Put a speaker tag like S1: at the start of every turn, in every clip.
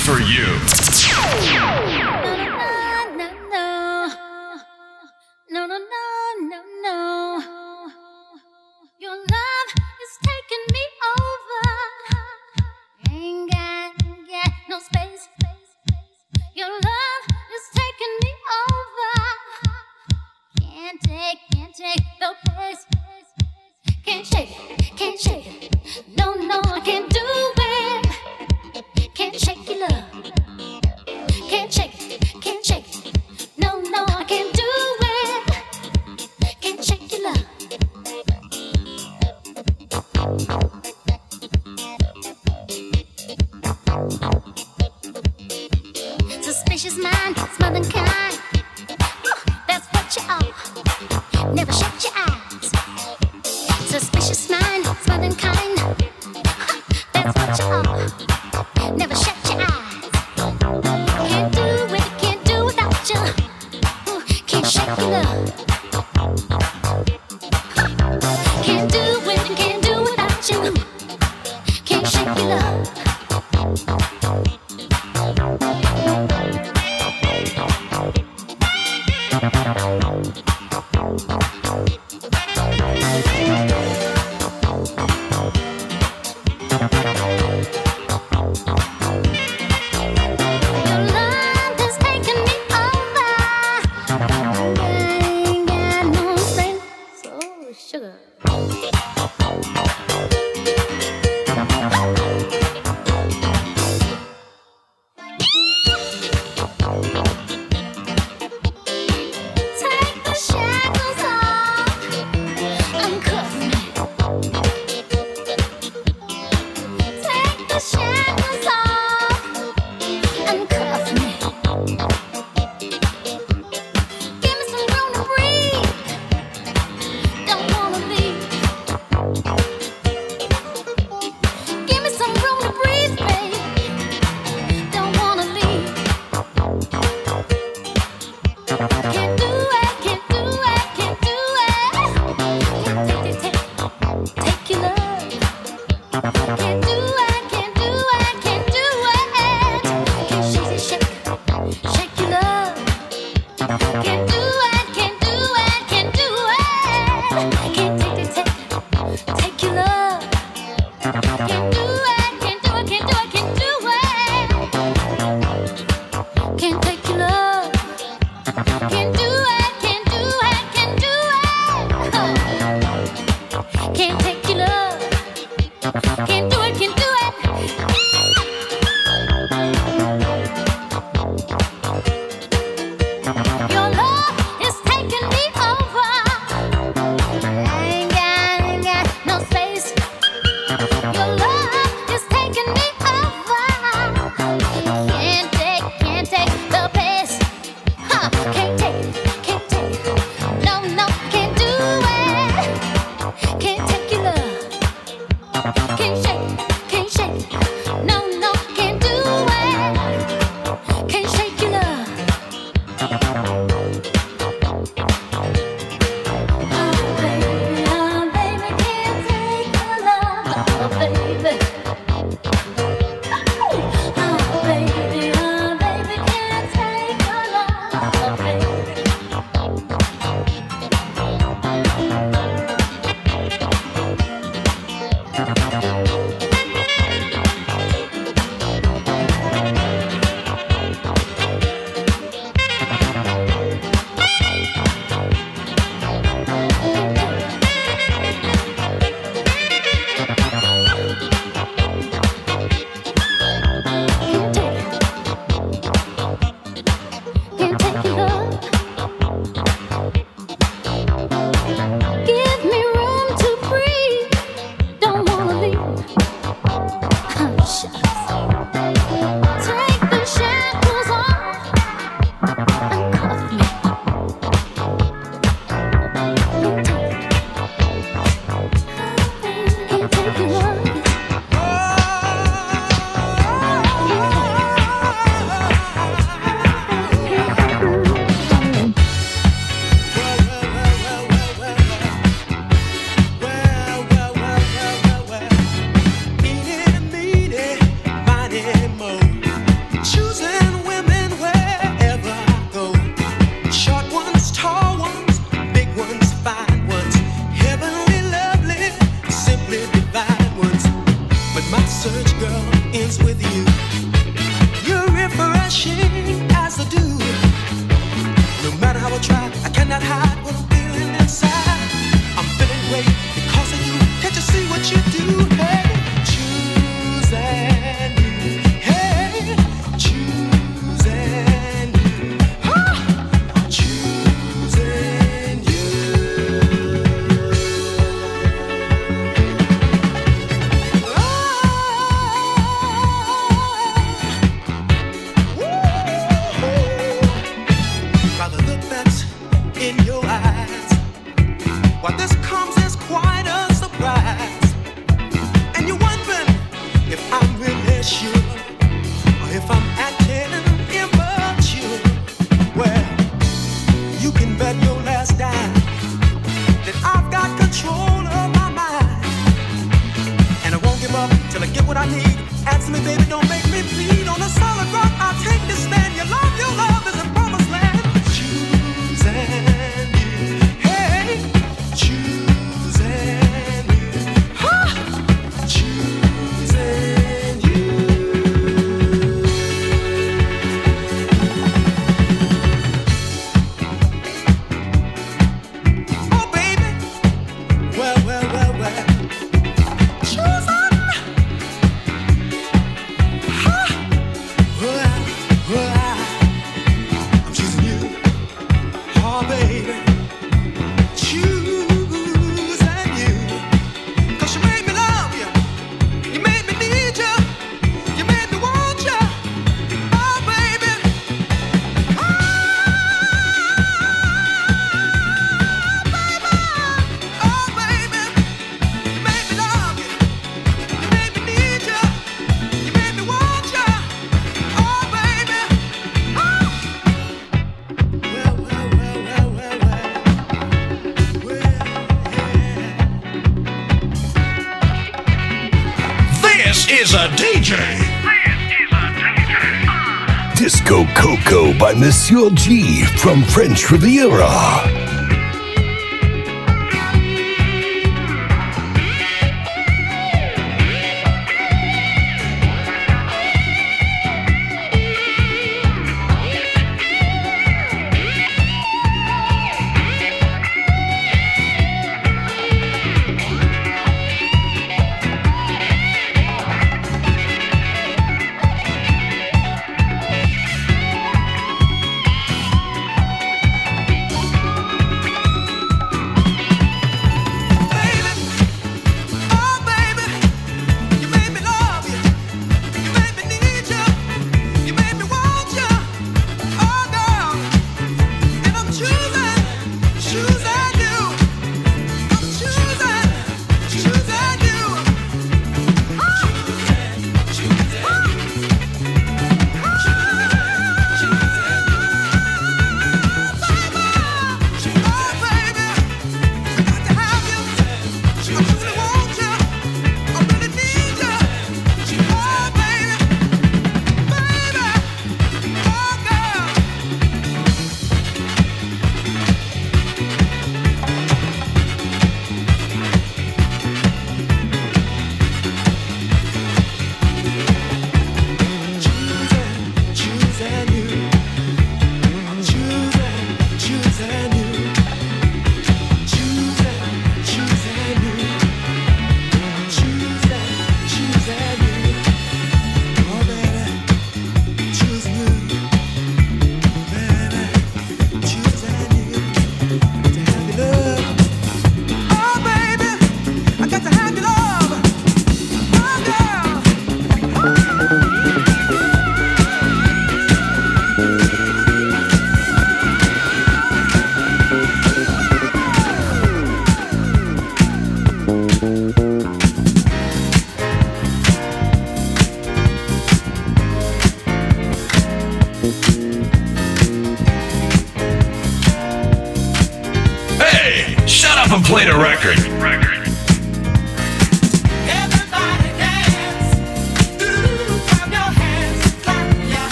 S1: for you.
S2: Can't do it,
S1: is a DJ. This is a DJ.
S3: Disco Coco by Monsieur G from French Riviera.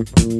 S4: Mm-hmm.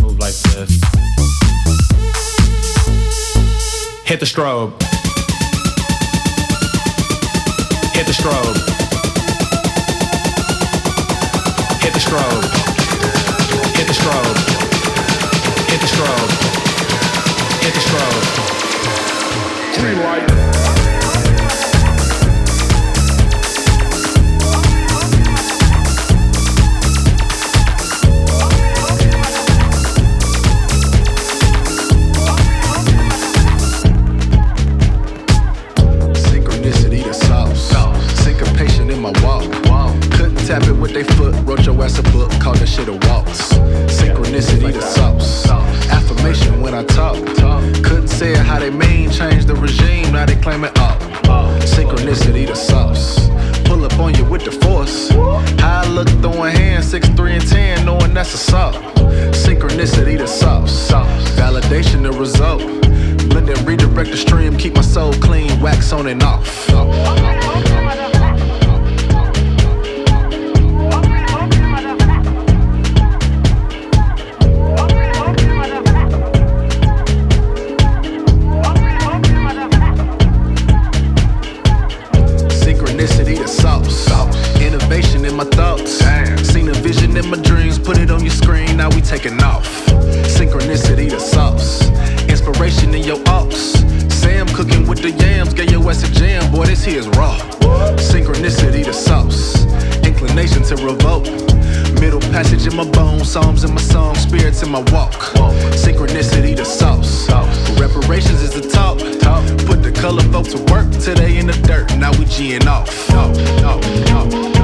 S5: like this. Hit the strobe. Hit the strobe. Hit the strobe. Hit the strobe. Hit the strobe. Hit the strobe.
S6: Green light.
S7: Tap it with they foot, wrote your ass a book, called that shit a waltz. Synchronicity the sauce. Affirmation when I talk. Couldn't say it how they mean, change the regime, now they claim it up. Synchronicity the sauce. Pull up on you with the force. How I look throwing hands, 6, 3, and 10, knowing that's a assault. Synchronicity the sauce. Validation the result. Blend and redirect the stream, keep my soul clean, wax on and off. in my walk. Synchronicity the sauce. Reparations is the talk. Put the color folks to work till they in the dirt. Now we G'ing off.